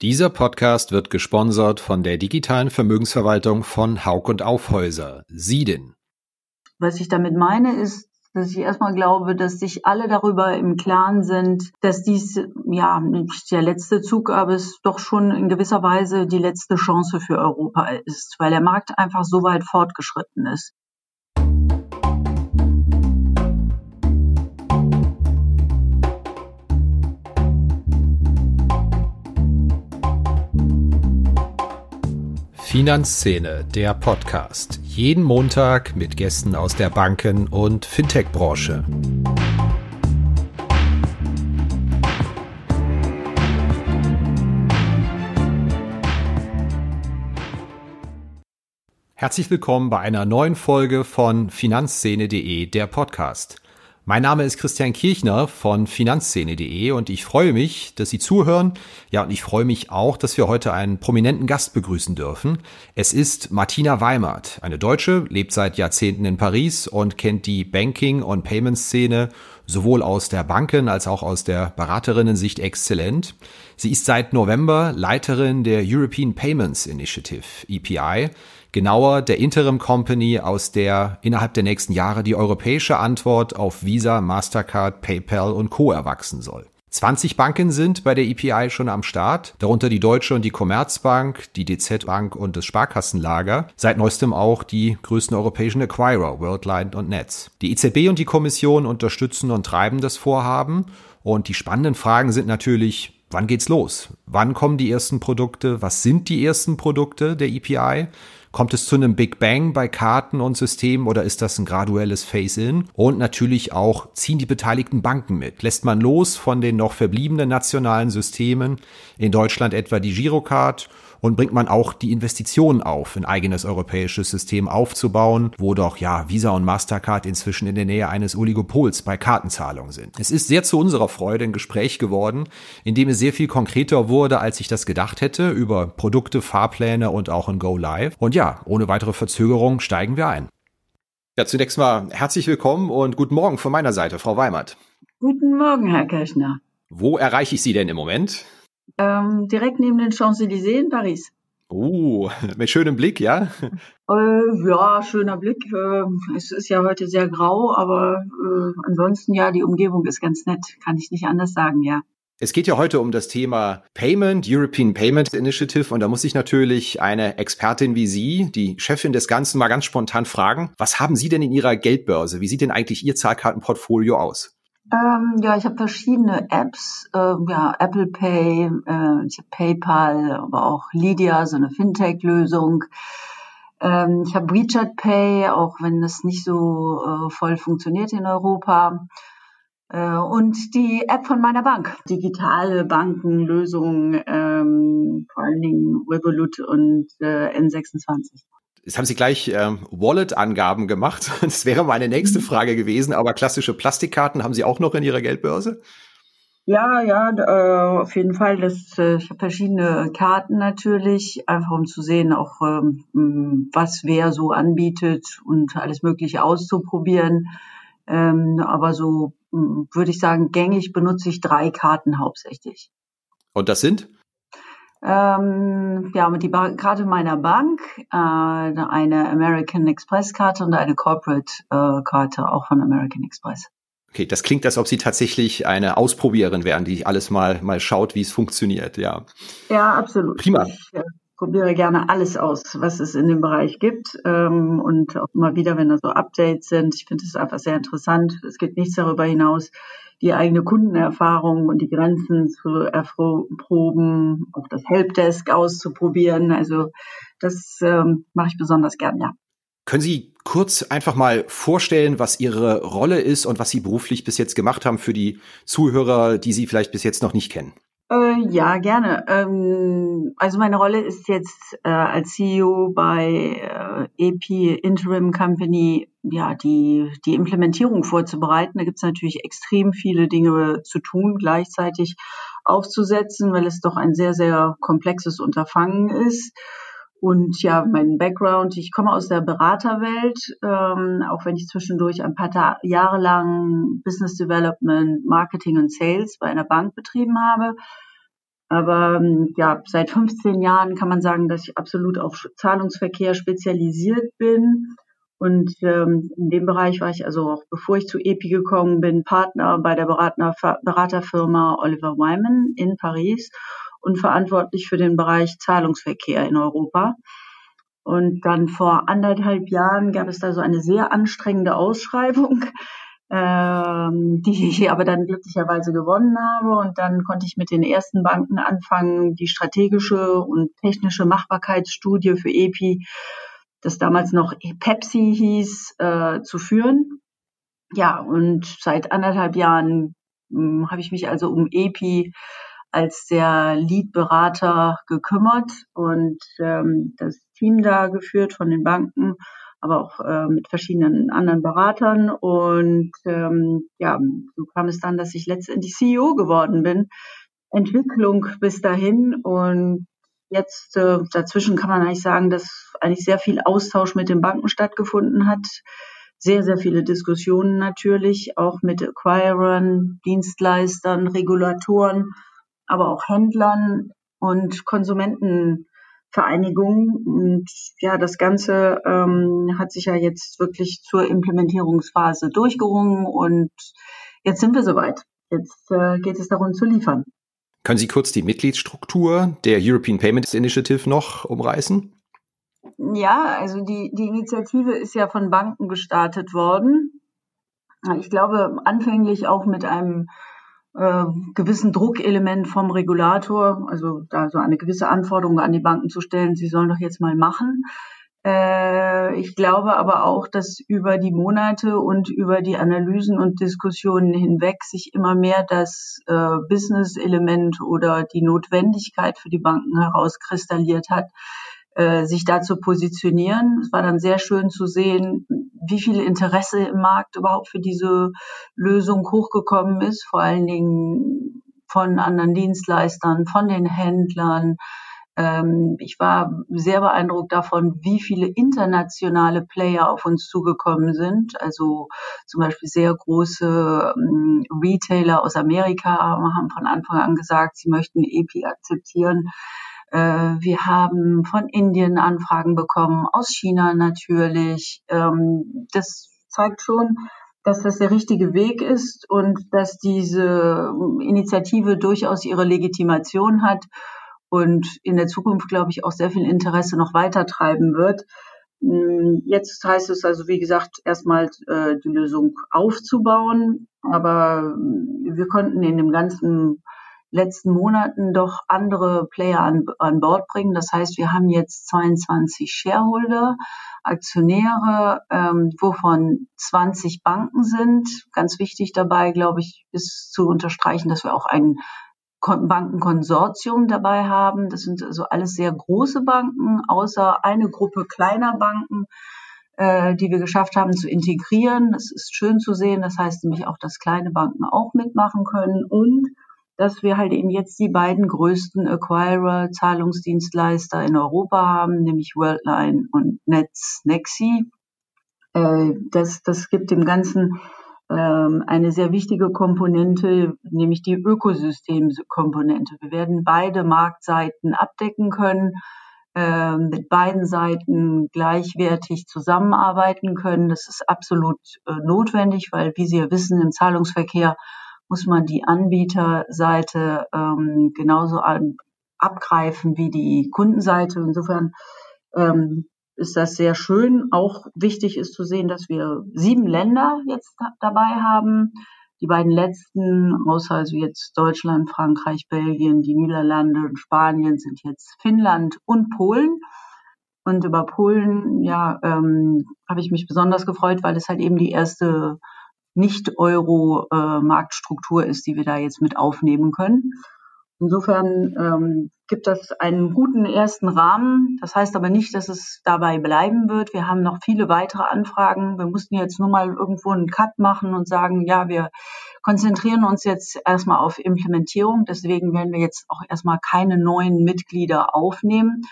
Dieser Podcast wird gesponsert von der digitalen Vermögensverwaltung von Haug und Aufhäuser, SIDIN. Was ich damit meine, ist, dass ich erstmal glaube, dass sich alle darüber im Klaren sind, dass dies ja nicht der letzte Zug, aber es doch schon in gewisser Weise die letzte Chance für Europa ist, weil der Markt einfach so weit fortgeschritten ist. Finanzszene, der Podcast. Jeden Montag mit Gästen aus der Banken- und Fintech-Branche. Herzlich willkommen bei einer neuen Folge von Finanzszene.de, der Podcast. Mein Name ist Christian Kirchner von finanzszene.de und ich freue mich, dass Sie zuhören. Ja, und ich freue mich auch, dass wir heute einen prominenten Gast begrüßen dürfen. Es ist Martina Weimert, eine Deutsche, lebt seit Jahrzehnten in Paris und kennt die Banking- und Payment-Szene sowohl aus der Banken- als auch aus der Beraterinnen-Sicht exzellent. Sie ist seit November Leiterin der European Payments Initiative, EPI, genauer der Interim Company, aus der innerhalb der nächsten Jahre die europäische Antwort auf Visa, Mastercard, PayPal und Co. erwachsen soll. 20 Banken sind bei der EPI schon am Start, darunter die Deutsche und die Commerzbank, die DZ Bank und das Sparkassenlager, seit neuestem auch die größten europäischen Acquirer, Worldline und Netz. Die EZB und die Kommission unterstützen und treiben das Vorhaben und die spannenden Fragen sind natürlich, wann geht's los? Wann kommen die ersten Produkte? Was sind die ersten Produkte der EPI? Kommt es zu einem Big Bang bei Karten und Systemen oder ist das ein graduelles Phase-in? Und natürlich auch, ziehen die beteiligten Banken mit? Lässt man los von den noch verbliebenen nationalen Systemen, in Deutschland etwa die Girocard und bringt man auch die Investitionen auf, ein eigenes europäisches System aufzubauen, wo doch ja Visa und Mastercard inzwischen in der Nähe eines Oligopols bei Kartenzahlungen sind. Es ist sehr zu unserer Freude ein Gespräch geworden, in dem es sehr viel konkreter wurde, als ich das gedacht hätte, über Produkte, Fahrpläne und auch ein Go Live. Und ja, ohne weitere Verzögerung steigen wir ein. Ja, zunächst mal herzlich willkommen und guten Morgen von meiner Seite, Frau Weimert. Guten Morgen, Herr Kirchner. Wo erreiche ich Sie denn im Moment? Ähm, direkt neben den Champs-Élysées in Paris. Uh, mit schönem Blick, ja? Äh, ja, schöner Blick. Äh, es ist ja heute sehr grau, aber äh, ansonsten ja, die Umgebung ist ganz nett. Kann ich nicht anders sagen, ja. Es geht ja heute um das Thema Payment, European Payment Initiative. Und da muss ich natürlich eine Expertin wie Sie, die Chefin des Ganzen, mal ganz spontan fragen, was haben Sie denn in Ihrer Geldbörse? Wie sieht denn eigentlich Ihr Zahlkartenportfolio aus? Ähm, ja, ich habe verschiedene Apps, äh, ja, Apple Pay, äh, ich habe PayPal, aber auch Lydia, so eine Fintech-Lösung. Ähm, ich habe WeChat Pay, auch wenn das nicht so äh, voll funktioniert in Europa. Äh, und die App von meiner Bank, digitale Bankenlösung, ähm, vor allen Dingen Revolut und äh, N26. Jetzt haben Sie gleich ähm, Wallet-Angaben gemacht. Das wäre meine nächste mhm. Frage gewesen. Aber klassische Plastikkarten haben Sie auch noch in Ihrer Geldbörse? Ja, ja, äh, auf jeden Fall. Das, äh, ich habe verschiedene Karten natürlich, einfach um zu sehen, auch ähm, was wer so anbietet und alles Mögliche auszuprobieren. Ähm, aber so würde ich sagen, gängig benutze ich drei Karten hauptsächlich. Und das sind? Ähm, ja, mit die ba Karte meiner Bank, äh, eine American Express Karte und eine Corporate äh, Karte auch von American Express. Okay, das klingt, als ob Sie tatsächlich eine Ausprobiererin wären, die alles mal mal schaut, wie es funktioniert. Ja. Ja, absolut. Prima. Ich äh, probiere gerne alles aus, was es in dem Bereich gibt ähm, und auch immer wieder, wenn da so Updates sind. Ich finde es einfach sehr interessant. Es geht nichts darüber hinaus die eigene Kundenerfahrung und die Grenzen zu erproben, auch das Helpdesk auszuprobieren. Also das ähm, mache ich besonders gern, ja. Können Sie kurz einfach mal vorstellen, was Ihre Rolle ist und was Sie beruflich bis jetzt gemacht haben für die Zuhörer, die Sie vielleicht bis jetzt noch nicht kennen? Äh, ja, gerne. Ähm, also meine Rolle ist jetzt äh, als CEO bei äh, EP Interim Company, ja, die, die Implementierung vorzubereiten. Da gibt es natürlich extrem viele Dinge zu tun, gleichzeitig aufzusetzen, weil es doch ein sehr, sehr komplexes Unterfangen ist. Und ja, mein Background, ich komme aus der Beraterwelt, ähm, auch wenn ich zwischendurch ein paar Jahre lang Business Development, Marketing und Sales bei einer Bank betrieben habe. Aber ähm, ja, seit 15 Jahren kann man sagen, dass ich absolut auf Zahlungsverkehr spezialisiert bin. Und ähm, in dem Bereich war ich also auch, bevor ich zu EPI gekommen bin, Partner bei der Beratner, Beraterfirma Oliver Wyman in Paris und verantwortlich für den Bereich Zahlungsverkehr in Europa. Und dann vor anderthalb Jahren gab es da so eine sehr anstrengende Ausschreibung ähm, die ich aber dann glücklicherweise gewonnen habe. Und dann konnte ich mit den ersten Banken anfangen, die strategische und technische Machbarkeitsstudie für EPI, das damals noch Pepsi hieß, äh, zu führen. Ja, und seit anderthalb Jahren hm, habe ich mich also um EPI als der Lead-Berater gekümmert und ähm, das Team da geführt von den Banken aber auch äh, mit verschiedenen anderen Beratern. Und ähm, ja, so kam es dann, dass ich letztendlich CEO geworden bin. Entwicklung bis dahin und jetzt äh, dazwischen kann man eigentlich sagen, dass eigentlich sehr viel Austausch mit den Banken stattgefunden hat. Sehr, sehr viele Diskussionen natürlich, auch mit Acquirern, Dienstleistern, Regulatoren, aber auch Händlern und Konsumenten Vereinigung. Und ja, das Ganze ähm, hat sich ja jetzt wirklich zur Implementierungsphase durchgerungen und jetzt sind wir soweit. Jetzt äh, geht es darum zu liefern. Können Sie kurz die Mitgliedsstruktur der European Payments Initiative noch umreißen? Ja, also die, die Initiative ist ja von Banken gestartet worden. Ich glaube, anfänglich auch mit einem äh, gewissen Druckelement vom Regulator, also da so eine gewisse Anforderung an die Banken zu stellen, sie sollen doch jetzt mal machen. Äh, ich glaube aber auch, dass über die Monate und über die Analysen und Diskussionen hinweg sich immer mehr das äh, Business-Element oder die Notwendigkeit für die Banken herauskristalliert hat, äh, sich da zu positionieren. Es war dann sehr schön zu sehen, wie viel Interesse im Markt überhaupt für diese Lösung hochgekommen ist, vor allen Dingen von anderen Dienstleistern, von den Händlern. Ähm, ich war sehr beeindruckt davon, wie viele internationale Player auf uns zugekommen sind. Also zum Beispiel sehr große ähm, Retailer aus Amerika haben von Anfang an gesagt, sie möchten EPI akzeptieren. Äh, wir haben von Indien Anfragen bekommen, aus China natürlich. Ähm, das zeigt schon, dass das der richtige Weg ist und dass diese Initiative durchaus ihre Legitimation hat und in der Zukunft, glaube ich, auch sehr viel Interesse noch weiter treiben wird. Mm, jetzt heißt es also, wie gesagt, erstmal äh, die Lösung aufzubauen, aber wir konnten in dem ganzen letzten Monaten doch andere Player an, an Bord bringen. Das heißt, wir haben jetzt 22 Shareholder, Aktionäre, ähm, wovon 20 Banken sind. Ganz wichtig dabei, glaube ich, ist zu unterstreichen, dass wir auch ein Bankenkonsortium dabei haben. Das sind also alles sehr große Banken, außer eine Gruppe kleiner Banken, äh, die wir geschafft haben zu integrieren. Das ist schön zu sehen. Das heißt nämlich auch, dass kleine Banken auch mitmachen können und dass wir halt eben jetzt die beiden größten Acquirer, Zahlungsdienstleister in Europa haben, nämlich Worldline und Netz Nexi. Äh, das, das gibt dem Ganzen eine sehr wichtige Komponente, nämlich die Ökosystemkomponente. Wir werden beide Marktseiten abdecken können, ähm, mit beiden Seiten gleichwertig zusammenarbeiten können. Das ist absolut äh, notwendig, weil, wie Sie ja wissen, im Zahlungsverkehr muss man die Anbieterseite ähm, genauso abgreifen wie die Kundenseite. Insofern ähm, ist das sehr schön. Auch wichtig ist zu sehen, dass wir sieben Länder jetzt dabei haben. Die beiden letzten, außer also jetzt Deutschland, Frankreich, Belgien, die Niederlande und Spanien sind jetzt Finnland und Polen. Und über Polen, ja, ähm, habe ich mich besonders gefreut, weil es halt eben die erste nicht-Euro-Marktstruktur ist, die wir da jetzt mit aufnehmen können. Insofern ähm, gibt das einen guten ersten Rahmen. Das heißt aber nicht, dass es dabei bleiben wird. Wir haben noch viele weitere Anfragen. Wir mussten jetzt nur mal irgendwo einen Cut machen und sagen, ja, wir konzentrieren uns jetzt erstmal auf Implementierung. Deswegen werden wir jetzt auch erstmal keine neuen Mitglieder aufnehmen.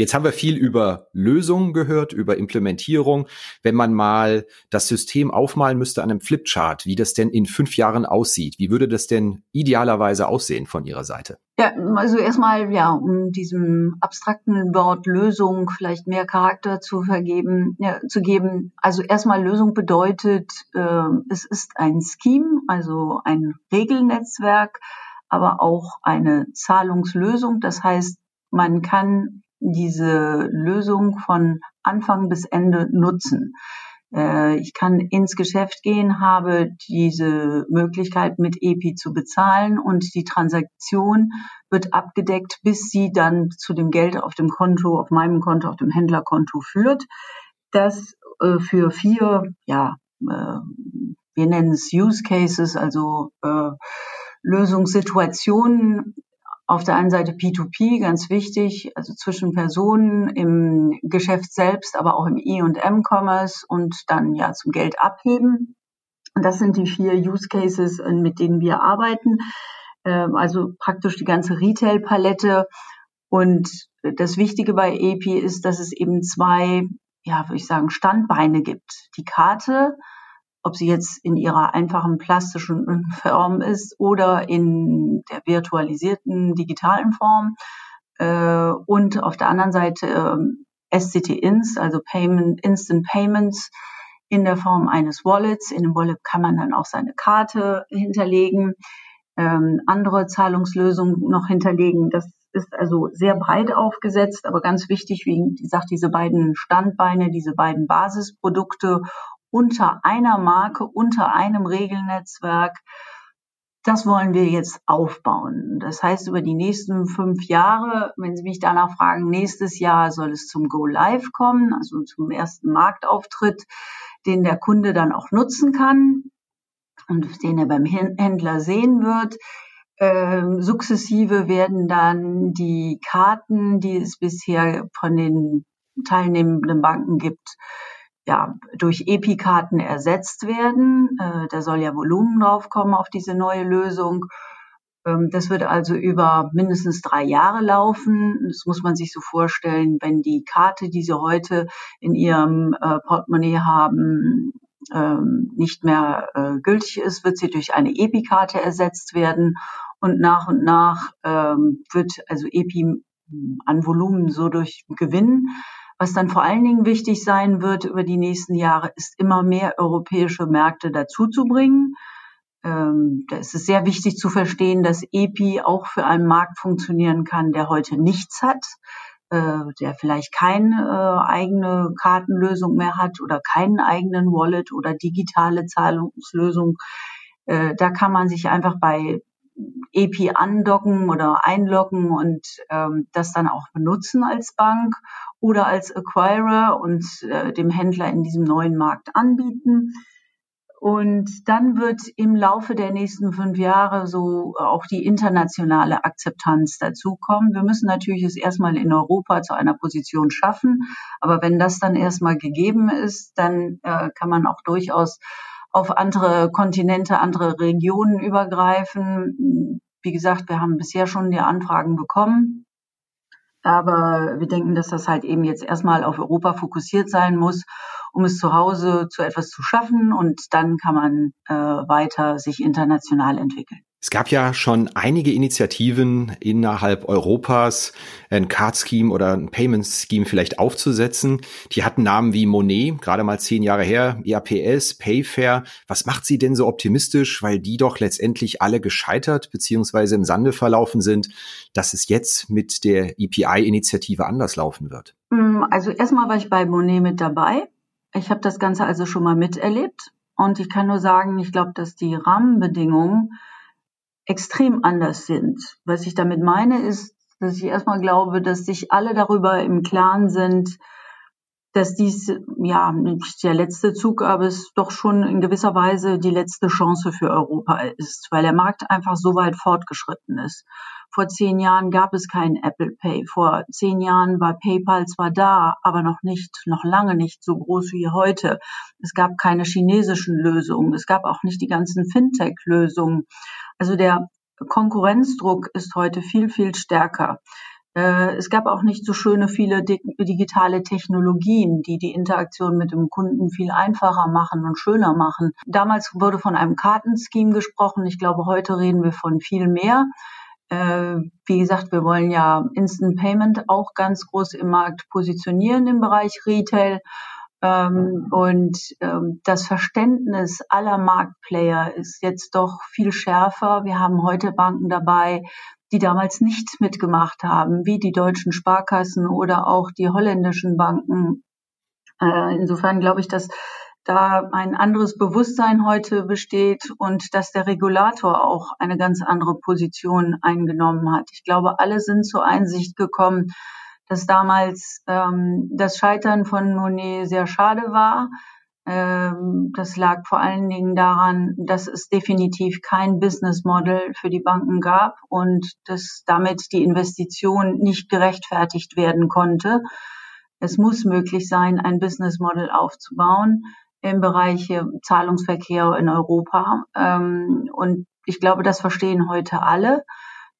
Jetzt haben wir viel über Lösungen gehört, über Implementierung. Wenn man mal das System aufmalen müsste an einem Flipchart, wie das denn in fünf Jahren aussieht, wie würde das denn idealerweise aussehen von Ihrer Seite? Ja, also erstmal, ja, um diesem abstrakten Wort Lösung vielleicht mehr Charakter zu vergeben, ja, zu geben. Also erstmal Lösung bedeutet, äh, es ist ein Scheme, also ein Regelnetzwerk, aber auch eine Zahlungslösung. Das heißt, man kann diese Lösung von Anfang bis Ende nutzen. Äh, ich kann ins Geschäft gehen, habe diese Möglichkeit mit EPI zu bezahlen und die Transaktion wird abgedeckt, bis sie dann zu dem Geld auf dem Konto, auf meinem Konto, auf dem Händlerkonto führt. Das äh, für vier, ja, äh, wir nennen es Use Cases, also Lösungssituationen auf der einen Seite P2P, ganz wichtig, also zwischen Personen im Geschäft selbst, aber auch im E- und M-Commerce und dann ja zum Geld abheben. Das sind die vier Use Cases, äh, mit denen wir arbeiten. Ähm, also praktisch die ganze Retail-Palette. Und das Wichtige bei EPI ist, dass es eben zwei, ja, würde ich sagen, Standbeine gibt. Die Karte, ob sie jetzt in ihrer einfachen plastischen Form ist oder in der virtualisierten digitalen Form. Äh, und auf der anderen Seite äh, SCT-Ins, also Payment, Instant Payments in der Form eines Wallets. In dem Wallet kann man dann auch seine Karte hinterlegen, ähm, andere Zahlungslösungen noch hinterlegen. Das ist also sehr breit aufgesetzt, aber ganz wichtig, wie gesagt, diese beiden Standbeine, diese beiden Basisprodukte unter einer Marke, unter einem Regelnetzwerk. Das wollen wir jetzt aufbauen. Das heißt, über die nächsten fünf Jahre, wenn Sie mich danach fragen, nächstes Jahr soll es zum Go Live kommen, also zum ersten Marktauftritt, den der Kunde dann auch nutzen kann und den er beim Händler sehen wird. Ähm, sukzessive werden dann die Karten, die es bisher von den teilnehmenden Banken gibt, ja, durch EPI-Karten ersetzt werden. Äh, da soll ja Volumen draufkommen auf diese neue Lösung. Ähm, das wird also über mindestens drei Jahre laufen. Das muss man sich so vorstellen, wenn die Karte, die Sie heute in Ihrem äh, Portemonnaie haben, ähm, nicht mehr äh, gültig ist, wird sie durch eine EPI-Karte ersetzt werden. Und nach und nach ähm, wird also EPI an Volumen so durch Gewinn was dann vor allen Dingen wichtig sein wird über die nächsten Jahre, ist immer mehr europäische Märkte dazuzubringen. Ähm, da ist es sehr wichtig zu verstehen, dass EPI auch für einen Markt funktionieren kann, der heute nichts hat, äh, der vielleicht keine äh, eigene Kartenlösung mehr hat oder keinen eigenen Wallet oder digitale Zahlungslösung. Äh, da kann man sich einfach bei EPI andocken oder einloggen und ähm, das dann auch benutzen als Bank oder als Acquirer und äh, dem Händler in diesem neuen Markt anbieten. Und dann wird im Laufe der nächsten fünf Jahre so auch die internationale Akzeptanz dazukommen. Wir müssen natürlich es erstmal in Europa zu einer Position schaffen. Aber wenn das dann erstmal gegeben ist, dann äh, kann man auch durchaus auf andere Kontinente, andere Regionen übergreifen. Wie gesagt, wir haben bisher schon die Anfragen bekommen. Aber wir denken, dass das halt eben jetzt erstmal auf Europa fokussiert sein muss, um es zu Hause zu etwas zu schaffen und dann kann man äh, weiter sich international entwickeln. Es gab ja schon einige Initiativen innerhalb Europas, ein Card Scheme oder ein Payment Scheme vielleicht aufzusetzen. Die hatten Namen wie Monet, gerade mal zehn Jahre her, EAPS, Payfair. Was macht sie denn so optimistisch, weil die doch letztendlich alle gescheitert beziehungsweise im Sande verlaufen sind, dass es jetzt mit der EPI-Initiative anders laufen wird? Mm, also erstmal war ich bei Monet mit dabei. Ich habe das Ganze also schon mal miterlebt und ich kann nur sagen, ich glaube, dass die Rahmenbedingungen extrem anders sind. Was ich damit meine, ist, dass ich erstmal glaube, dass sich alle darüber im Klaren sind, dass dies ja nicht der letzte Zug, aber es doch schon in gewisser Weise die letzte Chance für Europa ist, weil der Markt einfach so weit fortgeschritten ist. Vor zehn Jahren gab es kein Apple Pay. Vor zehn Jahren war PayPal zwar da, aber noch nicht, noch lange nicht so groß wie heute. Es gab keine chinesischen Lösungen. Es gab auch nicht die ganzen Fintech-Lösungen. Also der Konkurrenzdruck ist heute viel, viel stärker. Äh, es gab auch nicht so schöne viele digitale Technologien, die die Interaktion mit dem Kunden viel einfacher machen und schöner machen. Damals wurde von einem Kartenscheme gesprochen. Ich glaube, heute reden wir von viel mehr. Äh, wie gesagt, wir wollen ja Instant Payment auch ganz groß im Markt positionieren im Bereich Retail. Ähm, und ähm, das Verständnis aller Marktplayer ist jetzt doch viel schärfer. Wir haben heute Banken dabei, die damals nichts mitgemacht haben, wie die deutschen Sparkassen oder auch die holländischen Banken. Äh, insofern glaube ich, dass da ein anderes Bewusstsein heute besteht und dass der Regulator auch eine ganz andere Position eingenommen hat. Ich glaube, alle sind zur Einsicht gekommen, dass damals ähm, das Scheitern von Monet sehr schade war. Ähm, das lag vor allen Dingen daran, dass es definitiv kein Business Model für die Banken gab und dass damit die Investition nicht gerechtfertigt werden konnte. Es muss möglich sein, ein Business Model aufzubauen im Bereich Zahlungsverkehr in Europa. Ähm, und ich glaube, das verstehen heute alle.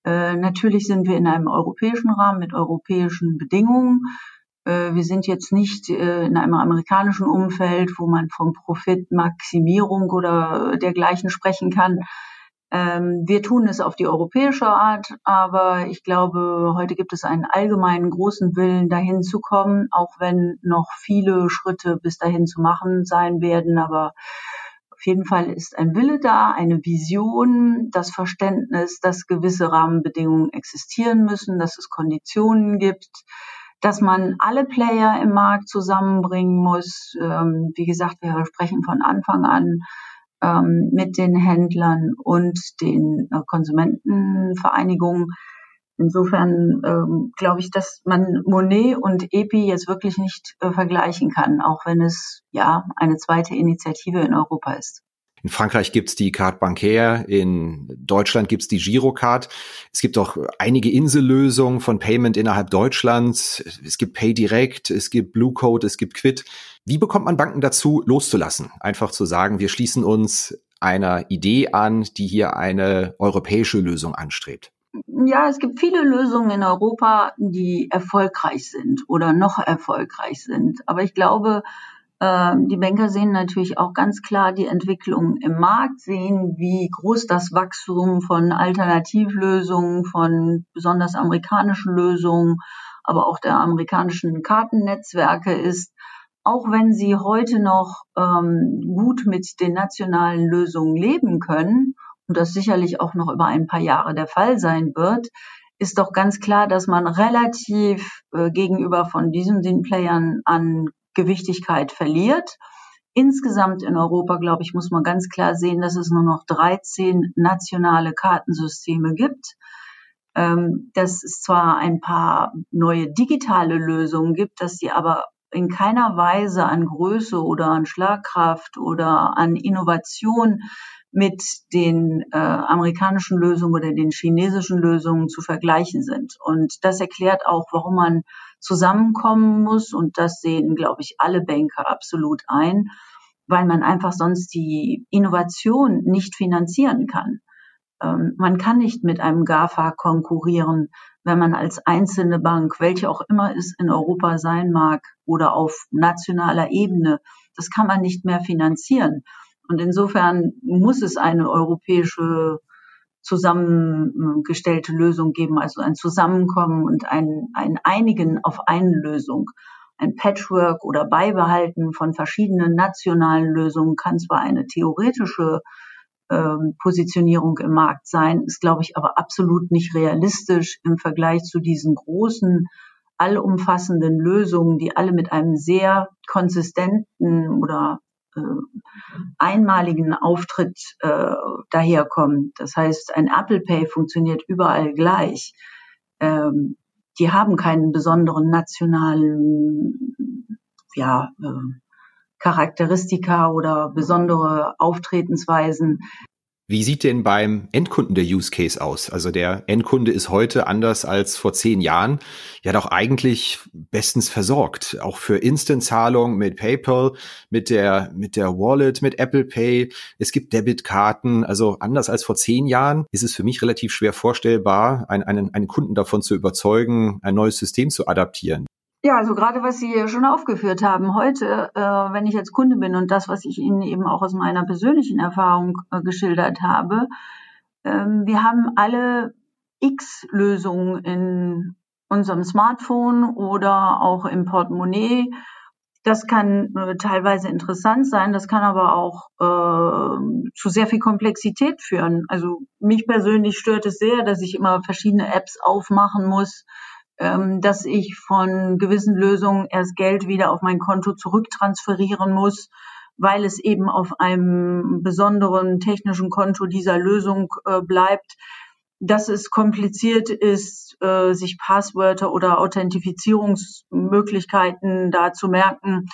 Äh, natürlich sind wir in einem europäischen Rahmen mit europäischen Bedingungen. Äh, wir sind jetzt nicht äh, in einem amerikanischen Umfeld, wo man von Profitmaximierung oder dergleichen sprechen kann. Ähm, wir tun es auf die europäische Art, aber ich glaube, heute gibt es einen allgemeinen großen Willen, dahin zu kommen, auch wenn noch viele Schritte bis dahin zu machen sein werden. Aber auf jeden Fall ist ein Wille da, eine Vision, das Verständnis, dass gewisse Rahmenbedingungen existieren müssen, dass es Konditionen gibt, dass man alle Player im Markt zusammenbringen muss. Ähm, wie gesagt, wir sprechen von Anfang an ähm, mit den Händlern und den äh, Konsumentenvereinigungen. Insofern ähm, glaube ich, dass man Monet und EPI jetzt wirklich nicht äh, vergleichen kann, auch wenn es ja eine zweite Initiative in Europa ist. In Frankreich gibt's die Carte Bancaire, in Deutschland gibt's die Girocard. Es gibt auch einige Insellösungen von Payment innerhalb Deutschlands. Es gibt PayDirect, es gibt Bluecode, es gibt Quid. Wie bekommt man Banken dazu, loszulassen? Einfach zu sagen, wir schließen uns einer Idee an, die hier eine europäische Lösung anstrebt. Ja, es gibt viele Lösungen in Europa, die erfolgreich sind oder noch erfolgreich sind. Aber ich glaube, die Banker sehen natürlich auch ganz klar die Entwicklung im Markt, sehen, wie groß das Wachstum von Alternativlösungen, von besonders amerikanischen Lösungen, aber auch der amerikanischen Kartennetzwerke ist. Auch wenn sie heute noch ähm, gut mit den nationalen Lösungen leben können, und das sicherlich auch noch über ein paar Jahre der Fall sein wird, ist doch ganz klar, dass man relativ äh, gegenüber von diesen Playern an Gewichtigkeit verliert. Insgesamt in Europa, glaube ich, muss man ganz klar sehen, dass es nur noch 13 nationale Kartensysteme gibt. Ähm, dass es zwar ein paar neue digitale Lösungen gibt, dass sie aber in keiner Weise an Größe oder an Schlagkraft oder an Innovation mit den äh, amerikanischen Lösungen oder den chinesischen Lösungen zu vergleichen sind. Und das erklärt auch, warum man zusammenkommen muss. Und das sehen, glaube ich, alle Banker absolut ein, weil man einfach sonst die Innovation nicht finanzieren kann. Ähm, man kann nicht mit einem GAFA konkurrieren, wenn man als einzelne Bank, welche auch immer es in Europa sein mag oder auf nationaler Ebene, das kann man nicht mehr finanzieren. Und insofern muss es eine europäische zusammengestellte Lösung geben, also ein Zusammenkommen und ein, ein Einigen auf eine Lösung. Ein Patchwork oder Beibehalten von verschiedenen nationalen Lösungen kann zwar eine theoretische ähm, Positionierung im Markt sein, ist, glaube ich, aber absolut nicht realistisch im Vergleich zu diesen großen, allumfassenden Lösungen, die alle mit einem sehr konsistenten oder einmaligen Auftritt äh, daherkommen. Das heißt, ein Apple Pay funktioniert überall gleich. Ähm, die haben keinen besonderen nationalen ja, äh, Charakteristika oder besondere Auftretensweisen. Wie sieht denn beim Endkunden der Use Case aus? Also der Endkunde ist heute anders als vor zehn Jahren ja doch eigentlich bestens versorgt. Auch für Instant-Zahlung mit PayPal, mit der, mit der Wallet, mit Apple Pay. Es gibt Debitkarten. Also anders als vor zehn Jahren ist es für mich relativ schwer vorstellbar, einen, einen, einen Kunden davon zu überzeugen, ein neues System zu adaptieren. Ja, also gerade was Sie schon aufgeführt haben, heute, äh, wenn ich jetzt Kunde bin und das, was ich Ihnen eben auch aus meiner persönlichen Erfahrung äh, geschildert habe, ähm, wir haben alle X-Lösung in unserem Smartphone oder auch im Portemonnaie. Das kann äh, teilweise interessant sein, das kann aber auch äh, zu sehr viel Komplexität führen. Also mich persönlich stört es sehr, dass ich immer verschiedene Apps aufmachen muss, dass ich von gewissen Lösungen erst Geld wieder auf mein Konto zurücktransferieren muss, weil es eben auf einem besonderen technischen Konto dieser Lösung äh, bleibt dass es kompliziert ist, äh, sich Passwörter oder Authentifizierungsmöglichkeiten da zu merken.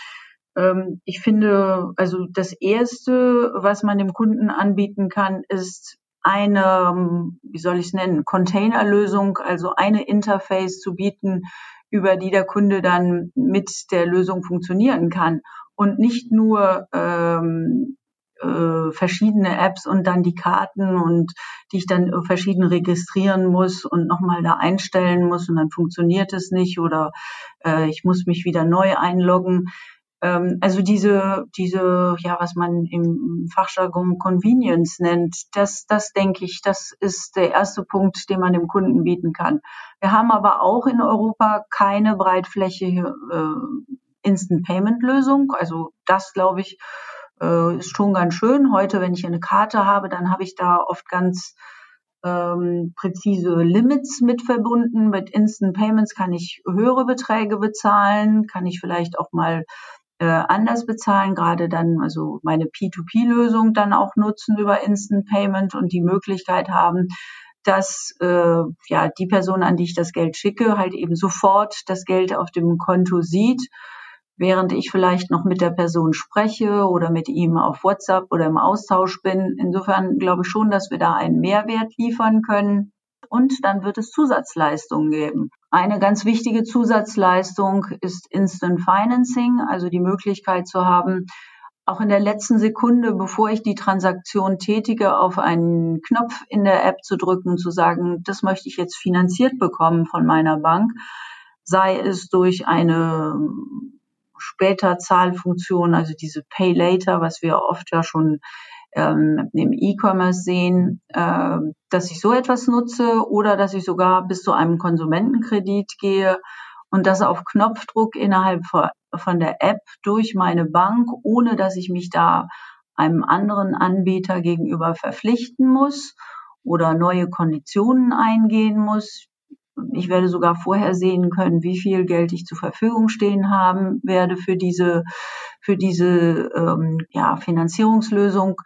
Ähm, ich finde, also das Erste, was man dem Kunden anbieten kann, ist eine, wie soll ich es nennen, Containerlösung, also eine Interface zu bieten, über die der Kunde dann mit der Lösung funktionieren kann und nicht nur ähm, äh, verschiedene Apps und dann die Karten und die ich dann verschieden registrieren muss und nochmal da einstellen muss und dann funktioniert es nicht oder äh, ich muss mich wieder neu einloggen. Ähm, also diese, diese, ja, was man im Fachjargon Convenience nennt, das, das denke ich, das ist der erste Punkt, den man dem Kunden bieten kann. Wir haben aber auch in Europa keine breitflächige äh, Instant Payment Lösung. Also das, glaube ich, äh, ist schon ganz schön. Heute, wenn ich eine Karte habe, dann habe ich da oft ganz ähm, präzise Limits mit verbunden. Mit Instant Payments kann ich höhere Beträge bezahlen, kann ich vielleicht auch mal äh, anders bezahlen, gerade dann also meine P2P-Lösung dann auch nutzen über Instant Payment und die Möglichkeit haben, dass äh, ja die Person, an die ich das Geld schicke, halt eben sofort das Geld auf dem Konto sieht während ich vielleicht noch mit der Person spreche oder mit ihm auf WhatsApp oder im Austausch bin. Insofern glaube ich schon, dass wir da einen Mehrwert liefern können. Und dann wird es Zusatzleistungen geben. Eine ganz wichtige Zusatzleistung ist Instant Financing, also die Möglichkeit zu haben, auch in der letzten Sekunde, bevor ich die Transaktion tätige, auf einen Knopf in der App zu drücken, zu sagen, das möchte ich jetzt finanziert bekommen von meiner Bank, sei es durch eine später Zahlfunktion, also diese Pay Later, was wir oft ja schon ähm, im E-Commerce sehen, äh, dass ich so etwas nutze oder dass ich sogar bis zu einem Konsumentenkredit gehe und das auf Knopfdruck innerhalb von der App durch meine Bank, ohne dass ich mich da einem anderen Anbieter gegenüber verpflichten muss oder neue Konditionen eingehen muss. Ich werde sogar vorher sehen können, wie viel Geld ich zur Verfügung stehen haben werde für diese, für diese ähm, ja, Finanzierungslösung.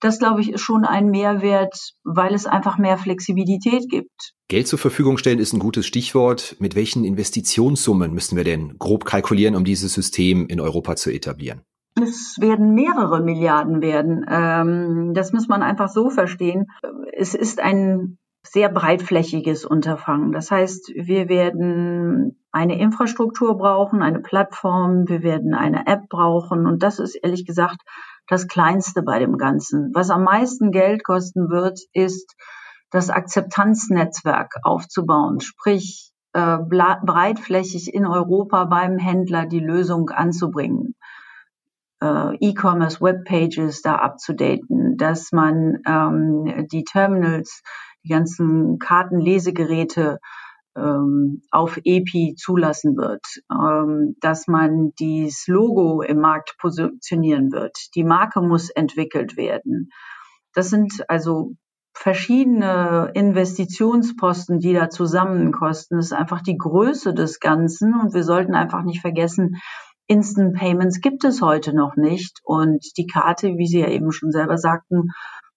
Das, glaube ich, ist schon ein Mehrwert, weil es einfach mehr Flexibilität gibt. Geld zur Verfügung stellen ist ein gutes Stichwort. Mit welchen Investitionssummen müssen wir denn grob kalkulieren, um dieses System in Europa zu etablieren? Es werden mehrere Milliarden werden. Ähm, das muss man einfach so verstehen. Es ist ein sehr breitflächiges Unterfangen. Das heißt, wir werden eine Infrastruktur brauchen, eine Plattform, wir werden eine App brauchen und das ist ehrlich gesagt das Kleinste bei dem Ganzen. Was am meisten Geld kosten wird, ist das Akzeptanznetzwerk aufzubauen, sprich äh, breitflächig in Europa beim Händler die Lösung anzubringen. Äh, E-Commerce Webpages da abzudaten, dass man ähm, die Terminals die ganzen Kartenlesegeräte ähm, auf EPI zulassen wird, ähm, dass man dieses Logo im Markt positionieren wird. Die Marke muss entwickelt werden. Das sind also verschiedene Investitionsposten, die da zusammenkosten. Das ist einfach die Größe des Ganzen und wir sollten einfach nicht vergessen, Instant Payments gibt es heute noch nicht und die Karte, wie Sie ja eben schon selber sagten,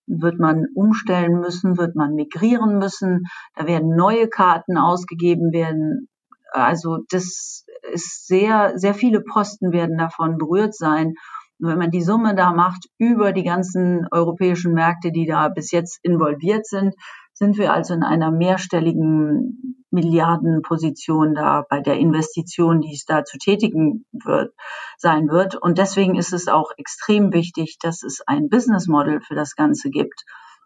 wird man umstellen müssen, wird man migrieren müssen, da werden neue Karten ausgegeben werden. Also das ist sehr, sehr viele Posten werden davon berührt sein. Und wenn man die Summe da macht über die ganzen europäischen Märkte, die da bis jetzt involviert sind, sind wir also in einer mehrstelligen Milliardenposition da bei der Investition, die es da zu tätigen wird, sein wird. Und deswegen ist es auch extrem wichtig, dass es ein Business Model für das Ganze gibt.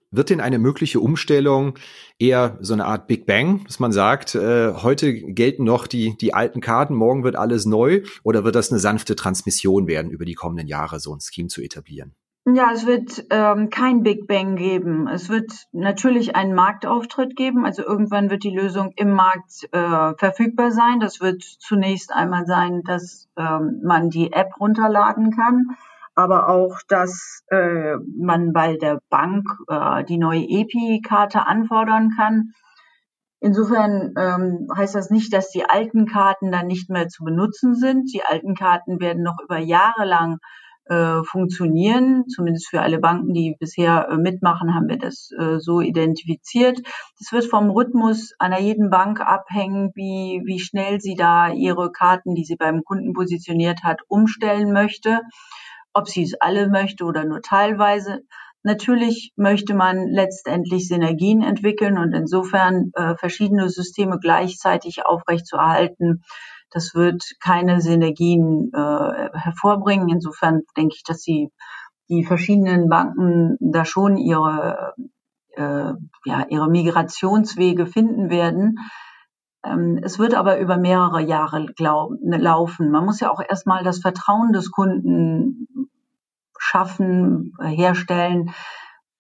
Wird denn eine mögliche Umstellung eher so eine Art Big Bang, dass man sagt, äh, heute gelten noch die, die alten Karten, morgen wird alles neu? Oder wird das eine sanfte Transmission werden, über die kommenden Jahre so ein Scheme zu etablieren? Ja, es wird ähm, kein Big Bang geben. Es wird natürlich einen Marktauftritt geben. Also irgendwann wird die Lösung im Markt äh, verfügbar sein. Das wird zunächst einmal sein, dass ähm, man die App runterladen kann, aber auch, dass äh, man bei der Bank äh, die neue EPI-Karte anfordern kann. Insofern ähm, heißt das nicht, dass die alten Karten dann nicht mehr zu benutzen sind. Die alten Karten werden noch über Jahre lang äh, funktionieren. Zumindest für alle Banken, die bisher äh, mitmachen, haben wir das äh, so identifiziert. Das wird vom Rhythmus einer jeden Bank abhängen, wie, wie schnell sie da ihre Karten, die sie beim Kunden positioniert hat, umstellen möchte. Ob sie es alle möchte oder nur teilweise. Natürlich möchte man letztendlich Synergien entwickeln und insofern äh, verschiedene Systeme gleichzeitig aufrechtzuerhalten, das wird keine Synergien äh, hervorbringen. Insofern denke ich, dass sie die verschiedenen Banken da schon ihre, äh, ja, ihre Migrationswege finden werden. Ähm, es wird aber über mehrere Jahre glaub, laufen. Man muss ja auch erstmal das Vertrauen des Kunden schaffen, herstellen.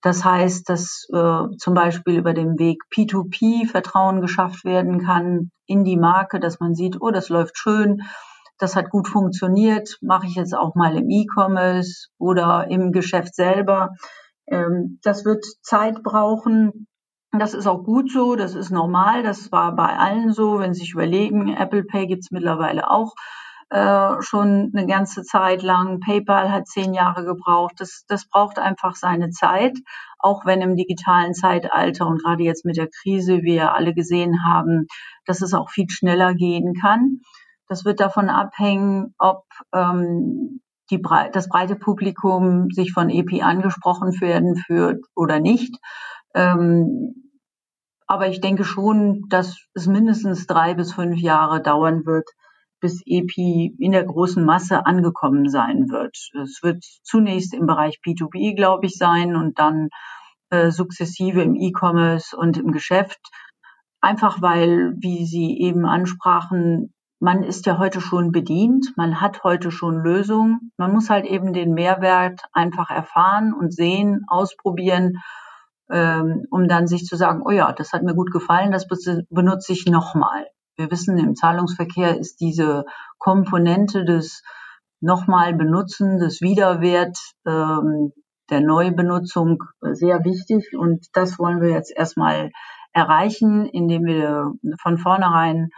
Das heißt, dass äh, zum Beispiel über den Weg P2P Vertrauen geschafft werden kann in die Marke, dass man sieht, oh, das läuft schön, das hat gut funktioniert, mache ich jetzt auch mal im E-Commerce oder im Geschäft selber. Ähm, das wird Zeit brauchen. Das ist auch gut so, das ist normal, das war bei allen so. Wenn Sie sich überlegen, Apple Pay gibt's mittlerweile auch äh, schon eine ganze Zeit lang. PayPal hat zehn Jahre gebraucht. Das, das braucht einfach seine Zeit, auch wenn im digitalen Zeitalter und gerade jetzt mit der Krise wir alle gesehen haben, dass es auch viel schneller gehen kann. Das wird davon abhängen, ob ähm, die, das breite Publikum sich von EP angesprochen werden führt oder nicht. Ähm, aber ich denke schon, dass es mindestens drei bis fünf Jahre dauern wird, bis EPI in der großen Masse angekommen sein wird. Es wird zunächst im Bereich B2B, glaube ich, sein und dann äh, sukzessive im E-Commerce und im Geschäft. Einfach weil, wie Sie eben ansprachen, man ist ja heute schon bedient, man hat heute schon Lösungen. Man muss halt eben den Mehrwert einfach erfahren und sehen, ausprobieren, ähm, um dann sich zu sagen, oh ja, das hat mir gut gefallen, das benutze ich nochmal. Wir wissen, im Zahlungsverkehr ist diese Komponente des nochmal Benutzen, des Wiederwert ähm, der Neubenutzung sehr wichtig. Und das wollen wir jetzt erstmal erreichen, indem wir von vornherein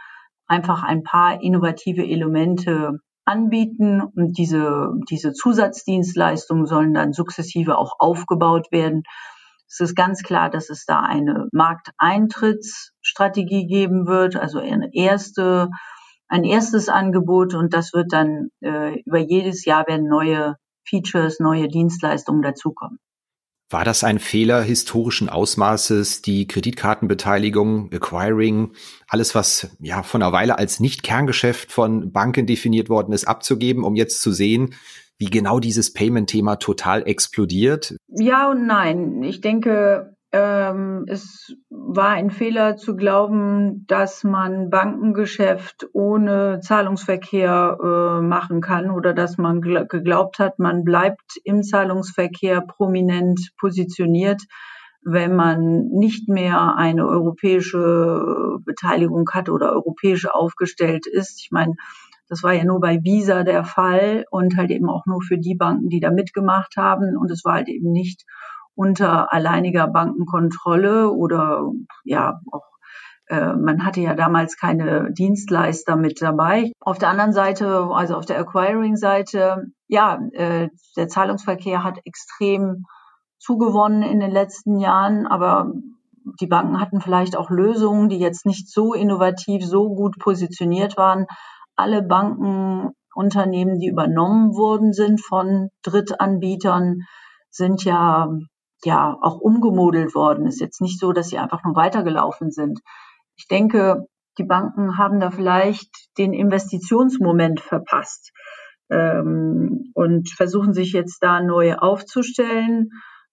einfach ein paar innovative Elemente anbieten und diese, diese Zusatzdienstleistungen sollen dann sukzessive auch aufgebaut werden, es ist ganz klar, dass es da eine Markteintrittsstrategie geben wird, also eine erste, ein erstes Angebot und das wird dann äh, über jedes Jahr werden neue Features, neue Dienstleistungen dazukommen. War das ein Fehler historischen Ausmaßes, die Kreditkartenbeteiligung, Acquiring, alles, was ja von einer Weile als nicht Kerngeschäft von Banken definiert worden ist, abzugeben, um jetzt zu sehen, wie genau dieses Payment-Thema total explodiert? Ja und nein. Ich denke, ähm, es war ein Fehler zu glauben, dass man Bankengeschäft ohne Zahlungsverkehr äh, machen kann oder dass man geglaubt hat, man bleibt im Zahlungsverkehr prominent positioniert, wenn man nicht mehr eine europäische Beteiligung hat oder europäisch aufgestellt ist. Ich meine, das war ja nur bei Visa der Fall und halt eben auch nur für die Banken, die da mitgemacht haben. Und es war halt eben nicht unter alleiniger Bankenkontrolle oder ja auch äh, man hatte ja damals keine Dienstleister mit dabei. Auf der anderen Seite, also auf der Acquiring-Seite, ja, äh, der Zahlungsverkehr hat extrem zugewonnen in den letzten Jahren, aber die Banken hatten vielleicht auch Lösungen, die jetzt nicht so innovativ, so gut positioniert waren, alle Bankenunternehmen, die übernommen worden sind von Drittanbietern, sind ja, ja auch umgemodelt worden. Ist jetzt nicht so, dass sie einfach nur weitergelaufen sind. Ich denke, die Banken haben da vielleicht den Investitionsmoment verpasst ähm, und versuchen sich jetzt da neu aufzustellen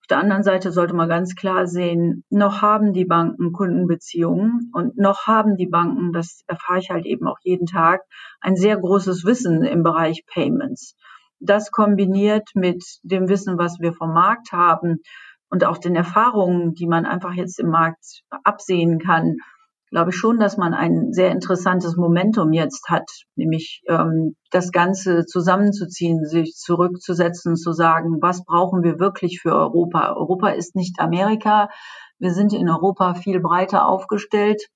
auf der anderen Seite sollte man ganz klar sehen, noch haben die Banken Kundenbeziehungen und noch haben die Banken, das erfahre ich halt eben auch jeden Tag, ein sehr großes Wissen im Bereich Payments. das kombiniert mit dem Wissen, was wir vom Markt haben und auch den Erfahrungen, die man einfach jetzt im Markt absehen kann, glaube ich schon, dass man ein sehr interessantes Momentum jetzt hat, nämlich ähm, das Ganze zusammenzuziehen, sich zurückzusetzen, zu sagen, was brauchen wir wirklich für Europa? Europa ist nicht Amerika. Wir sind in Europa viel breiter aufgestellt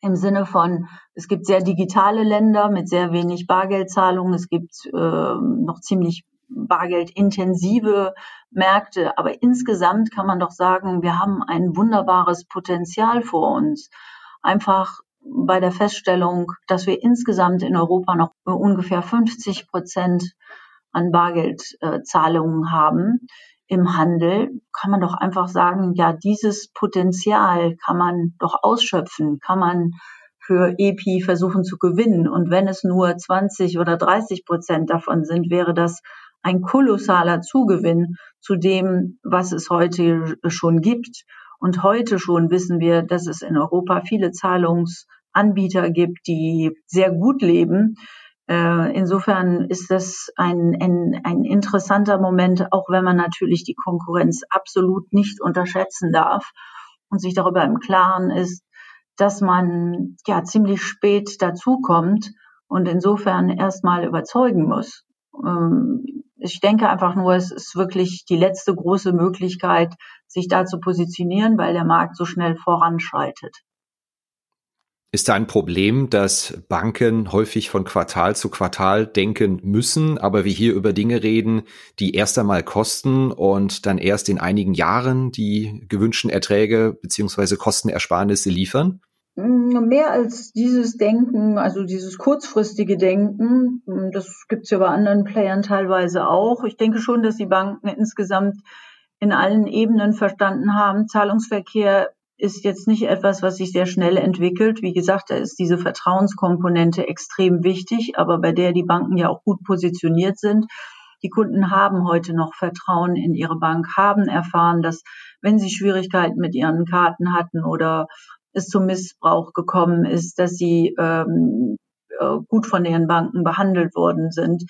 im Sinne von, es gibt sehr digitale Länder mit sehr wenig Bargeldzahlungen, es gibt äh, noch ziemlich bargeldintensive Märkte, aber insgesamt kann man doch sagen, wir haben ein wunderbares Potenzial vor uns einfach bei der Feststellung, dass wir insgesamt in Europa noch ungefähr 50 Prozent an Bargeldzahlungen haben im Handel, kann man doch einfach sagen, ja, dieses Potenzial kann man doch ausschöpfen, kann man für EPI versuchen zu gewinnen. Und wenn es nur 20 oder 30 Prozent davon sind, wäre das ein kolossaler Zugewinn zu dem, was es heute schon gibt. Und heute schon wissen wir, dass es in Europa viele Zahlungsanbieter gibt, die sehr gut leben. Äh, insofern ist das ein, ein, ein interessanter Moment, auch wenn man natürlich die Konkurrenz absolut nicht unterschätzen darf und sich darüber im Klaren ist, dass man ja ziemlich spät dazukommt und insofern erstmal überzeugen muss. Ähm, ich denke einfach nur, es ist wirklich die letzte große Möglichkeit, sich da zu positionieren, weil der Markt so schnell voranschreitet. Ist da ein Problem, dass Banken häufig von Quartal zu Quartal denken müssen, aber wir hier über Dinge reden, die erst einmal kosten und dann erst in einigen Jahren die gewünschten Erträge beziehungsweise Kostenersparnisse liefern? Hm, mehr als dieses Denken, also dieses kurzfristige Denken, hm, das gibt es ja bei anderen Playern teilweise auch. Ich denke schon, dass die Banken insgesamt in allen Ebenen verstanden haben, Zahlungsverkehr ist jetzt nicht etwas, was sich sehr schnell entwickelt. Wie gesagt, da ist diese Vertrauenskomponente extrem wichtig, aber bei der die Banken ja auch gut positioniert sind. Die Kunden haben heute noch Vertrauen in ihre Bank, haben erfahren, dass wenn sie Schwierigkeiten mit ihren Karten hatten oder es zum Missbrauch gekommen ist, dass sie ähm, äh, gut von ihren Banken behandelt worden sind.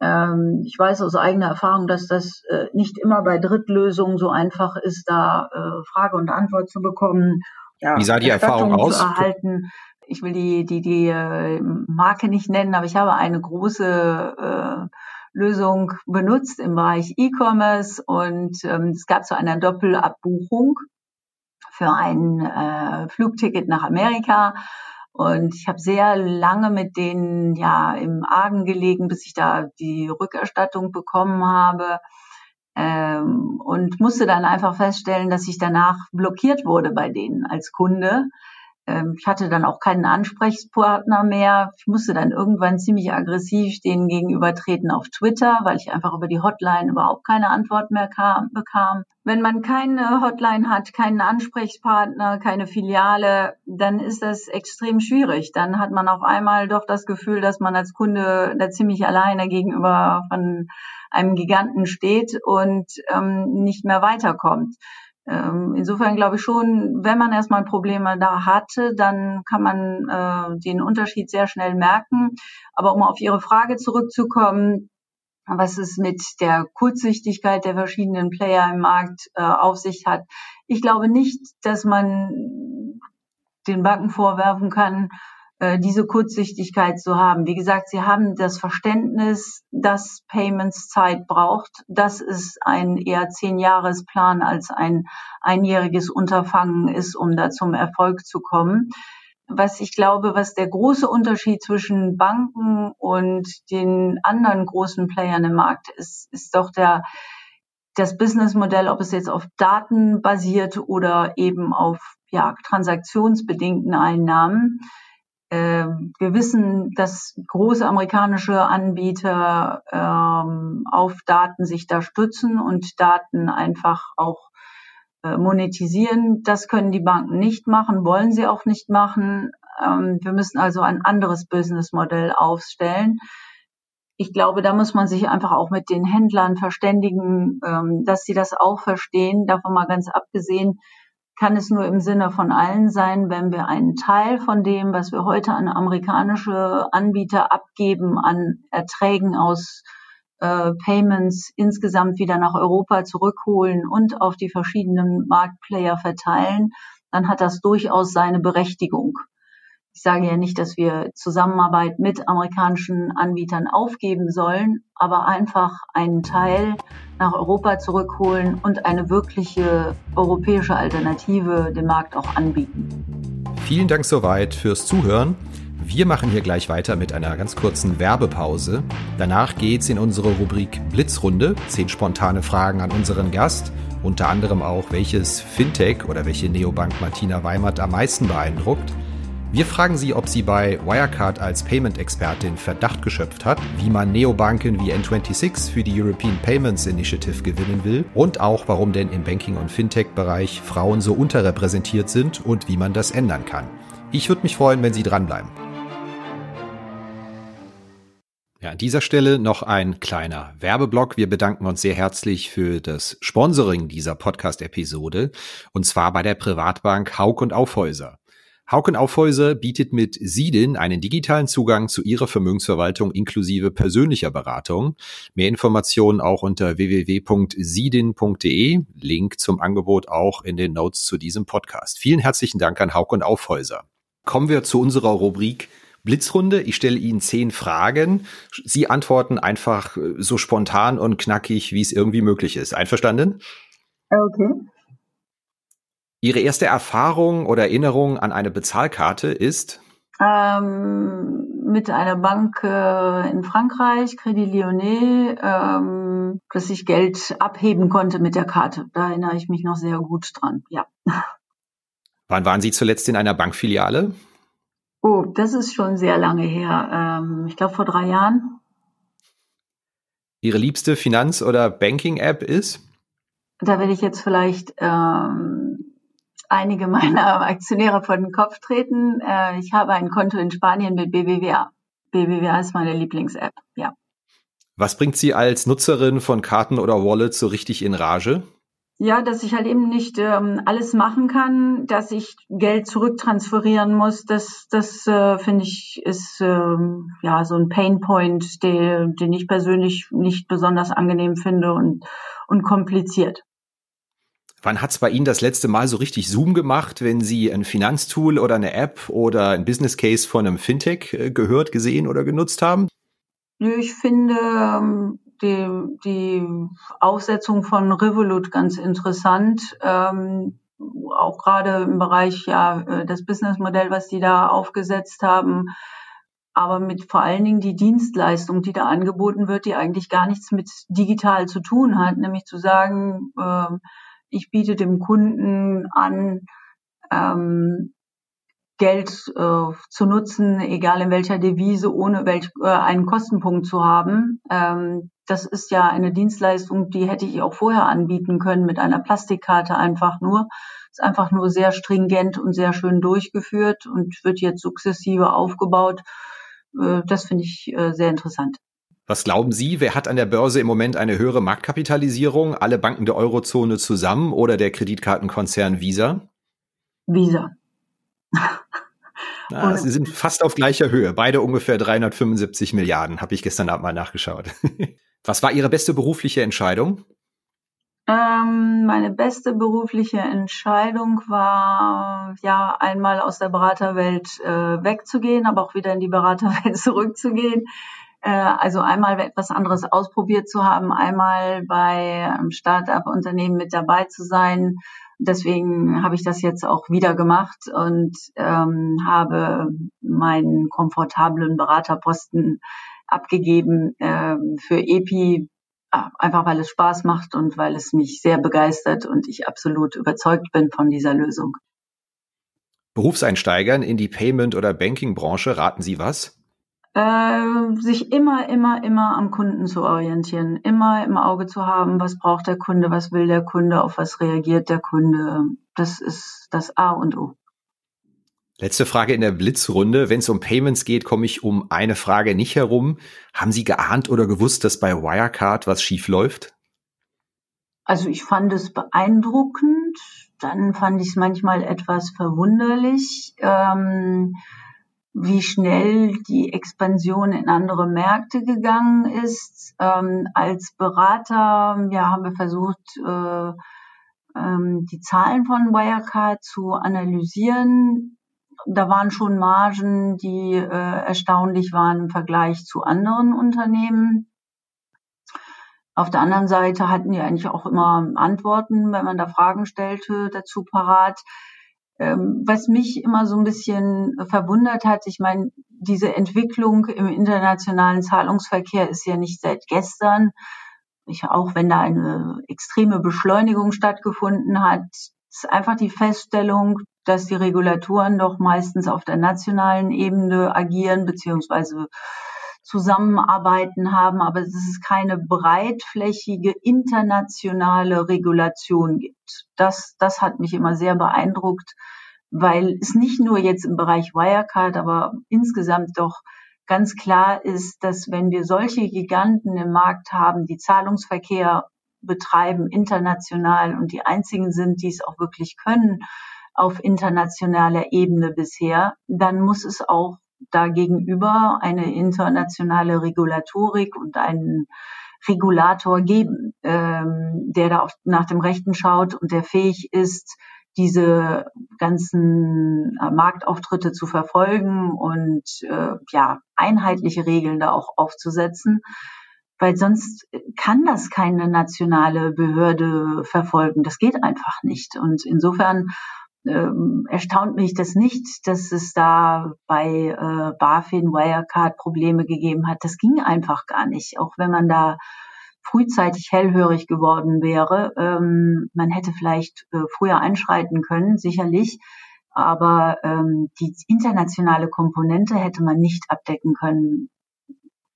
Ähm, ich weiß aus eigener Erfahrung, dass das äh, nicht immer bei Drittlösungen so einfach ist, da äh, Frage und Antwort zu bekommen. Ja, Wie sah die Erfahrung aus? Ich will die, die, die äh, Marke nicht nennen, aber ich habe eine große äh, Lösung benutzt im Bereich E-Commerce und ähm, es gab so eine Doppelabbuchung für ein äh, Flugticket nach Amerika. Und ich habe sehr lange mit denen ja im Argen gelegen, bis ich da die Rückerstattung bekommen habe. Ähm, und musste dann einfach feststellen, dass ich danach blockiert wurde bei denen als Kunde. Ähm, ich hatte dann auch keinen Ansprechpartner mehr. Ich musste dann irgendwann ziemlich aggressiv denen gegenübertreten auf Twitter, weil ich einfach über die Hotline überhaupt keine Antwort mehr kam, bekam. Wenn man keine Hotline hat, keinen Ansprechpartner, keine Filiale, dann ist das extrem schwierig. Dann hat man auf einmal doch das Gefühl, dass man als Kunde da ziemlich alleine gegenüber von einem Giganten steht und ähm, nicht mehr weiterkommt. Ähm, insofern glaube ich schon, wenn man erstmal Probleme da hatte, dann kann man äh, den Unterschied sehr schnell merken. Aber um auf Ihre Frage zurückzukommen, was es mit der Kurzsichtigkeit der verschiedenen Player im Markt äh, auf sich hat. Ich glaube nicht, dass man den Banken vorwerfen kann, diese Kurzsichtigkeit zu haben. Wie gesagt, sie haben das Verständnis, dass Payments Zeit braucht. Das ist ein eher Zehn-Jahres-Plan als ein einjähriges Unterfangen ist, um da zum Erfolg zu kommen. Was ich glaube, was der große Unterschied zwischen Banken und den anderen großen Playern im Markt ist, ist doch der, das Businessmodell, ob es jetzt auf Daten basiert oder eben auf ja, transaktionsbedingten Einnahmen. Ähm, wir wissen, dass große amerikanische Anbieter ähm, auf Daten sich da stützen und Daten einfach auch äh, monetisieren. Das können die Banken nicht machen, wollen sie auch nicht machen. Ähm, wir müssen also ein anderes Businessmodell aufstellen. Ich glaube, da muss man sich einfach auch mit den Händlern verständigen, ähm, dass sie das auch verstehen. Davon mal ganz abgesehen, kann es nur im Sinne von allen sein, wenn wir einen Teil von dem, was wir heute an amerikanische Anbieter abgeben, an Erträgen aus äh, Payments insgesamt wieder nach Europa zurückholen und auf die verschiedenen Marktplayer verteilen, dann hat das durchaus seine Berechtigung. Ich sage ja nicht, dass wir Zusammenarbeit mit amerikanischen Anbietern aufgeben sollen, aber einfach einen Teil nach Europa zurückholen und eine wirkliche europäische Alternative dem Markt auch anbieten. Vielen Dank soweit fürs Zuhören. Wir machen hier gleich weiter mit einer ganz kurzen Werbepause. Danach geht's in unsere Rubrik Blitzrunde. Zehn spontane Fragen an unseren Gast. Unter anderem auch, welches Fintech oder welche Neobank Martina Weimert am meisten beeindruckt. Wir fragen sie, ob sie bei Wirecard als Payment-Expertin Verdacht geschöpft hat, wie man Neobanken wie N26 für die European Payments Initiative gewinnen will und auch, warum denn im Banking- und Fintech-Bereich Frauen so unterrepräsentiert sind und wie man das ändern kann. Ich würde mich freuen, wenn Sie dranbleiben. Ja, an dieser Stelle noch ein kleiner Werbeblock. Wir bedanken uns sehr herzlich für das Sponsoring dieser Podcast-Episode und zwar bei der Privatbank Haug und Aufhäuser. Haug und Aufhäuser bietet mit Sidin einen digitalen Zugang zu ihrer Vermögensverwaltung inklusive persönlicher Beratung. Mehr Informationen auch unter www.sidin.de. Link zum Angebot auch in den Notes zu diesem Podcast. Vielen herzlichen Dank an Haug und Aufhäuser. Kommen wir zu unserer Rubrik Blitzrunde. Ich stelle Ihnen zehn Fragen. Sie antworten einfach äh, so spontan und knackig, wie es irgendwie möglich ist. Einverstanden? Okay. Ihre erste Erfahrung oder Erinnerung an eine Bezahlkarte ist? Ähm, mit einer Bank äh, in Frankreich, Credit Lyonnais, ähm, dass ich Geld abheben konnte mit der Karte. Da erinnere ich mich noch sehr gut dran, ja. Wann waren Sie zuletzt in einer Bankfiliale? Oh, das ist schon sehr lange her. Ähm, ich glaube vor drei Jahren. Ihre liebste Finanz- oder Banking-App ist? Da werde ich jetzt vielleicht ähm, einige meiner Aktionäre vor den Kopf treten. Äh, ich habe ein Konto in Spanien mit BBVA. BBVA ist meine Lieblings-App, ja. Was bringt Sie als Nutzerin von Karten oder Wallets so richtig in Rage? Ja, dass ich halt eben nicht ähm, alles machen kann, dass ich Geld zurücktransferieren muss, das, das äh, finde ich ist ähm, ja so ein Painpoint, den, den ich persönlich nicht besonders angenehm finde und, und kompliziert. Wann hat's bei Ihnen das letzte Mal so richtig Zoom gemacht, wenn Sie ein Finanztool oder eine App oder ein Business Case von einem Fintech äh, gehört, gesehen oder genutzt haben? Ich finde ähm, die, die Aufsetzung von Revolut ganz interessant. Ähm, auch gerade im Bereich ja äh, das Businessmodell, was die da aufgesetzt haben, aber mit vor allen Dingen die Dienstleistung, die da angeboten wird, die eigentlich gar nichts mit digital zu tun hat, nämlich zu sagen, äh, ich biete dem Kunden an, ähm, Geld äh, zu nutzen, egal in welcher Devise, ohne welch, äh, einen Kostenpunkt zu haben. Ähm, das ist ja eine Dienstleistung, die hätte ich auch vorher anbieten können mit einer Plastikkarte einfach nur. Ist einfach nur sehr stringent und sehr schön durchgeführt und wird jetzt sukzessive aufgebaut. Äh, das finde ich äh, sehr interessant. Was glauben Sie, wer hat an der Börse im Moment eine höhere Marktkapitalisierung? Alle Banken der Eurozone zusammen oder der Kreditkartenkonzern Visa? Visa. Ah, sie sind fast auf gleicher Höhe. Beide ungefähr 375 Milliarden, habe ich gestern Abend mal nachgeschaut. Was war Ihre beste berufliche Entscheidung? Ähm, meine beste berufliche Entscheidung war, ja, einmal aus der Beraterwelt äh, wegzugehen, aber auch wieder in die Beraterwelt zurückzugehen. Äh, also einmal etwas anderes ausprobiert zu haben, einmal bei einem Start-up-Unternehmen mit dabei zu sein, Deswegen habe ich das jetzt auch wieder gemacht und ähm, habe meinen komfortablen Beraterposten abgegeben ähm, für EPI, einfach weil es Spaß macht und weil es mich sehr begeistert und ich absolut überzeugt bin von dieser Lösung. Berufseinsteigern in die Payment- oder Banking-Branche raten Sie was? Äh, sich immer, immer, immer am Kunden zu orientieren, immer im Auge zu haben, was braucht der Kunde, was will der Kunde, auf was reagiert der Kunde. Das ist das A und O. Letzte Frage in der Blitzrunde. Wenn es um Payments geht, komme ich um eine Frage nicht herum. Haben Sie geahnt oder gewusst, dass bei Wirecard was schief läuft? Also ich fand es beeindruckend. Dann fand ich es manchmal etwas verwunderlich. Ähm, wie schnell die Expansion in andere Märkte gegangen ist. Ähm, als Berater ja, haben wir versucht, äh, ähm, die Zahlen von Wirecard zu analysieren. Da waren schon Margen, die äh, erstaunlich waren im Vergleich zu anderen Unternehmen. Auf der anderen Seite hatten die eigentlich auch immer Antworten, wenn man da Fragen stellte, dazu parat. Ähm, was mich immer so ein bisschen verwundert hat, ich meine, diese Entwicklung im internationalen Zahlungsverkehr ist ja nicht seit gestern. Ich, auch wenn da eine extreme Beschleunigung stattgefunden hat, ist einfach die Feststellung, dass die Regulatoren doch meistens auf der nationalen Ebene agieren, beziehungsweise Zusammenarbeiten haben, aber dass es keine breitflächige internationale Regulation gibt. Das, das hat mich immer sehr beeindruckt, weil es nicht nur jetzt im Bereich Wirecard, aber insgesamt doch ganz klar ist, dass wenn wir solche Giganten im Markt haben, die Zahlungsverkehr betreiben international und die einzigen sind, die es auch wirklich können auf internationaler Ebene bisher, dann muss es auch dagegenüber eine internationale Regulatorik und einen Regulator geben, ähm, der da nach dem Rechten schaut und der fähig ist, diese ganzen äh, Marktauftritte zu verfolgen und äh, ja einheitliche Regeln da auch aufzusetzen, weil sonst kann das keine nationale Behörde verfolgen. Das geht einfach nicht. Und insofern ähm, erstaunt mich das nicht, dass es da bei äh, BaFin, Wirecard Probleme gegeben hat. Das ging einfach gar nicht, auch wenn man da frühzeitig hellhörig geworden wäre. Ähm, man hätte vielleicht äh, früher einschreiten können, sicherlich, aber ähm, die internationale Komponente hätte man nicht abdecken können.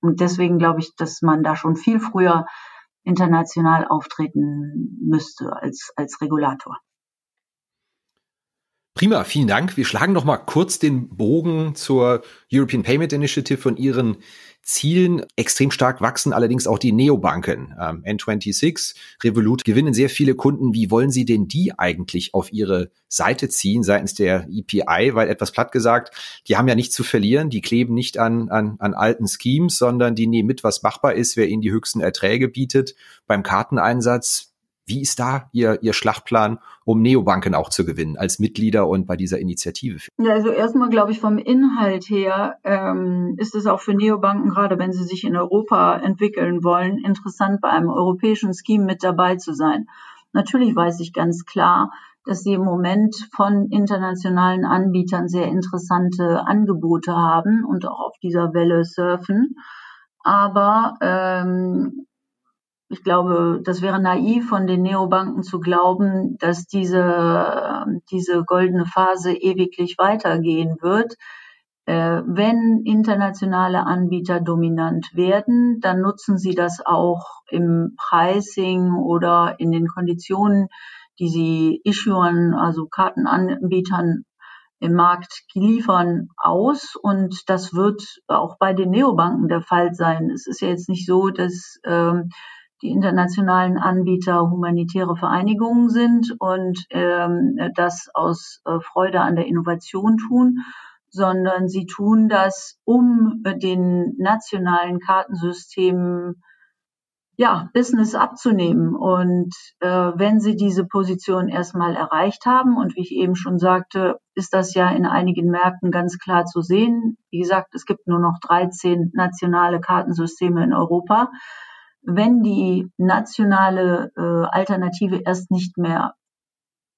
Und deswegen glaube ich, dass man da schon viel früher international auftreten müsste als, als Regulator. Prima, vielen Dank. Wir schlagen noch mal kurz den Bogen zur European Payment Initiative und ihren Zielen. Extrem stark wachsen allerdings auch die Neobanken. Ähm, N26, Revolut gewinnen sehr viele Kunden. Wie wollen Sie denn die eigentlich auf Ihre Seite ziehen seitens der EPI? Weil etwas platt gesagt, die haben ja nichts zu verlieren. Die kleben nicht an, an, an alten Schemes, sondern die nehmen mit, was machbar ist, wer ihnen die höchsten Erträge bietet. Beim Karteneinsatz wie ist da Ihr, Ihr Schlachtplan, um Neobanken auch zu gewinnen als Mitglieder und bei dieser Initiative? Ja, also erstmal glaube ich vom Inhalt her ähm, ist es auch für Neobanken, gerade wenn sie sich in Europa entwickeln wollen, interessant bei einem europäischen Scheme mit dabei zu sein. Natürlich weiß ich ganz klar, dass sie im Moment von internationalen Anbietern sehr interessante Angebote haben und auch auf dieser Welle surfen. Aber ähm, ich glaube, das wäre naiv von den Neobanken zu glauben, dass diese, diese goldene Phase ewiglich weitergehen wird. Äh, wenn internationale Anbieter dominant werden, dann nutzen sie das auch im Pricing oder in den Konditionen, die sie Issuern, also Kartenanbietern im Markt liefern aus und das wird auch bei den Neobanken der Fall sein. Es ist ja jetzt nicht so, dass ähm, die internationalen Anbieter humanitäre Vereinigungen sind und ähm, das aus äh, Freude an der Innovation tun, sondern sie tun das, um den nationalen Kartensystemen ja, Business abzunehmen. Und äh, wenn sie diese Position erstmal erreicht haben, und wie ich eben schon sagte, ist das ja in einigen Märkten ganz klar zu sehen. Wie gesagt, es gibt nur noch 13 nationale Kartensysteme in Europa wenn die nationale äh, Alternative erst nicht mehr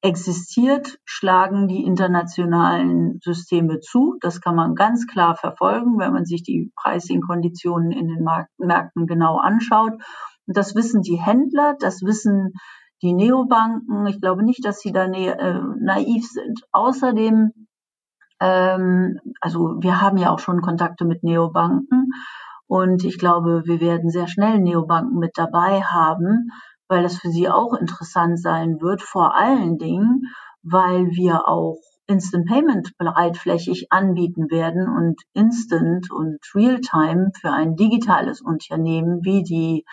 existiert, schlagen die internationalen Systeme zu. Das kann man ganz klar verfolgen, wenn man sich die Pricing-Konditionen in den Märkten genau anschaut. Und das wissen die Händler, das wissen die Neobanken. Ich glaube nicht, dass sie da äh, naiv sind. Außerdem, ähm, also wir haben ja auch schon Kontakte mit Neobanken. Und ich glaube, wir werden sehr schnell Neobanken mit dabei haben, weil das für sie auch interessant sein wird. Vor allen Dingen, weil wir auch Instant Payment breitflächig anbieten werden und Instant und Realtime für ein digitales Unternehmen wie die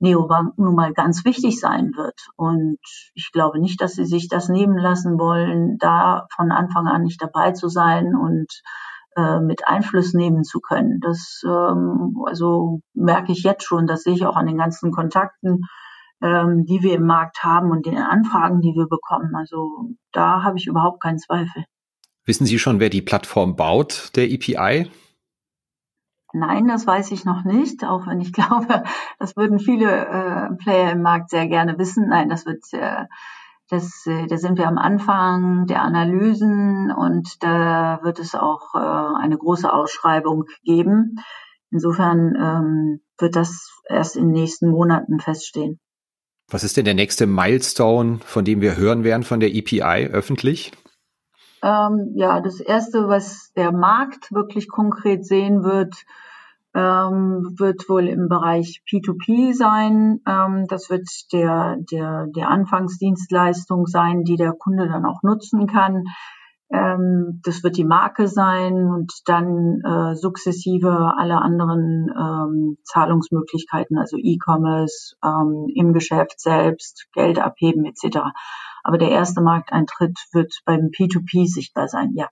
Neobanken nun mal ganz wichtig sein wird. Und ich glaube nicht, dass sie sich das nehmen lassen wollen, da von Anfang an nicht dabei zu sein und äh, mit Einfluss nehmen zu können. Das ähm, also merke ich jetzt schon, das sehe ich auch an den ganzen Kontakten, ähm, die wir im Markt haben und den Anfragen, die wir bekommen. Also da habe ich überhaupt keinen Zweifel. Wissen Sie schon, wer die Plattform baut, der EPI? Nein, das weiß ich noch nicht, auch wenn ich glaube, das würden viele äh, Player im Markt sehr gerne wissen. Nein, das wird, äh, das, äh, da sind wir am Anfang der Analysen und da wird es auch äh, eine große Ausschreibung geben. Insofern ähm, wird das erst in den nächsten Monaten feststehen. Was ist denn der nächste Milestone, von dem wir hören werden von der EPI öffentlich? Ähm, ja, das erste, was der Markt wirklich konkret sehen wird, ähm, wird wohl im Bereich P2P sein. Ähm, das wird der, der, der Anfangsdienstleistung sein, die der Kunde dann auch nutzen kann. Ähm, das wird die Marke sein und dann äh, sukzessive alle anderen ähm, Zahlungsmöglichkeiten, also E-Commerce, ähm, im Geschäft selbst, Geld abheben etc. Aber der erste Markteintritt wird beim P2P sichtbar sein, ja.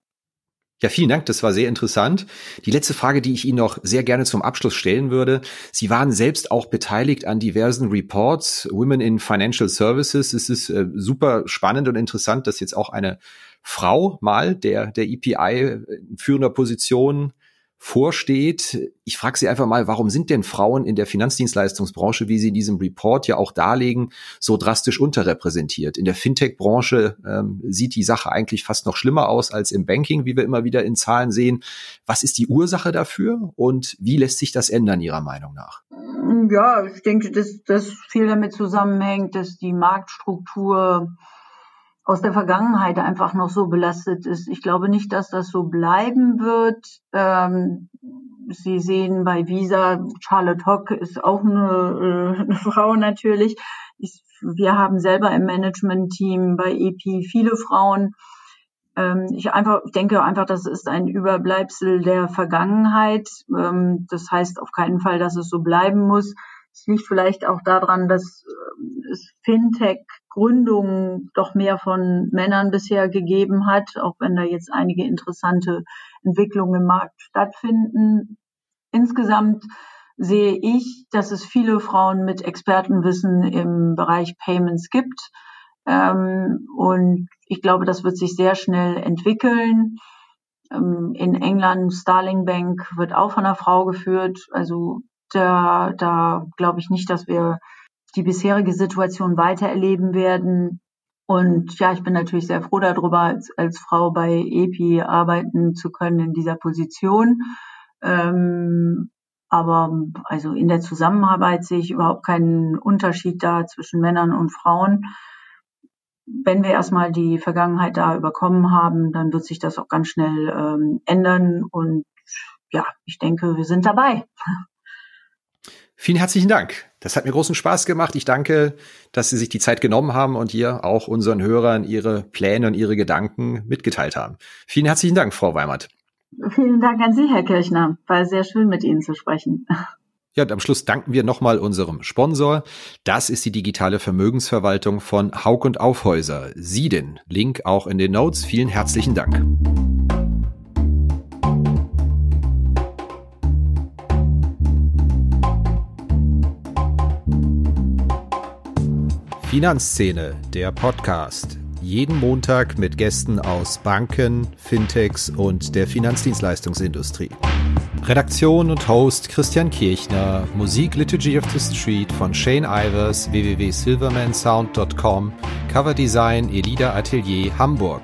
Ja, vielen Dank, das war sehr interessant. Die letzte Frage, die ich Ihnen noch sehr gerne zum Abschluss stellen würde. Sie waren selbst auch beteiligt an diversen Reports, Women in Financial Services. Es ist äh, super spannend und interessant, dass jetzt auch eine Frau mal der, der EPI in führender Position vorsteht. Ich frage Sie einfach mal, warum sind denn Frauen in der Finanzdienstleistungsbranche, wie Sie in diesem Report ja auch darlegen, so drastisch unterrepräsentiert? In der Fintech-Branche ähm, sieht die Sache eigentlich fast noch schlimmer aus als im Banking, wie wir immer wieder in Zahlen sehen. Was ist die Ursache dafür und wie lässt sich das ändern Ihrer Meinung nach? Ja, ich denke, dass das viel damit zusammenhängt, dass die Marktstruktur aus der Vergangenheit einfach noch so belastet ist. Ich glaube nicht, dass das so bleiben wird. Ähm, Sie sehen bei Visa, Charlotte Hock ist auch eine, äh, eine Frau natürlich. Ich, wir haben selber im Management-Team bei EP viele Frauen. Ähm, ich einfach denke einfach, das ist ein Überbleibsel der Vergangenheit. Ähm, das heißt auf keinen Fall, dass es so bleiben muss. Es liegt vielleicht auch daran, dass äh, es Fintech-Gründungen doch mehr von Männern bisher gegeben hat, auch wenn da jetzt einige interessante Entwicklungen im Markt stattfinden. Insgesamt sehe ich, dass es viele Frauen mit Expertenwissen im Bereich Payments gibt. Ähm, und ich glaube, das wird sich sehr schnell entwickeln. Ähm, in England, Starling Bank wird auch von einer Frau geführt. Also da, da glaube ich nicht, dass wir die bisherige Situation weiter erleben werden. Und ja, ich bin natürlich sehr froh darüber, als, als Frau bei EPI arbeiten zu können in dieser Position. Ähm, aber also in der Zusammenarbeit sehe ich überhaupt keinen Unterschied da zwischen Männern und Frauen. Wenn wir erstmal die Vergangenheit da überkommen haben, dann wird sich das auch ganz schnell ähm, ändern. Und ja, ich denke, wir sind dabei. Vielen herzlichen Dank. Das hat mir großen Spaß gemacht. Ich danke, dass Sie sich die Zeit genommen haben und hier auch unseren Hörern Ihre Pläne und Ihre Gedanken mitgeteilt haben. Vielen herzlichen Dank, Frau Weimert. Vielen Dank an Sie, Herr Kirchner. War sehr schön, mit Ihnen zu sprechen. Ja, und am Schluss danken wir nochmal unserem Sponsor. Das ist die digitale Vermögensverwaltung von Haug und Aufhäuser. Sie den Link auch in den Notes. Vielen herzlichen Dank. Finanzszene, der Podcast. Jeden Montag mit Gästen aus Banken, Fintechs und der Finanzdienstleistungsindustrie. Redaktion und Host Christian Kirchner, Musik Liturgy of the Street von Shane Ivers, www.silvermansound.com, Coverdesign Elida Atelier Hamburg.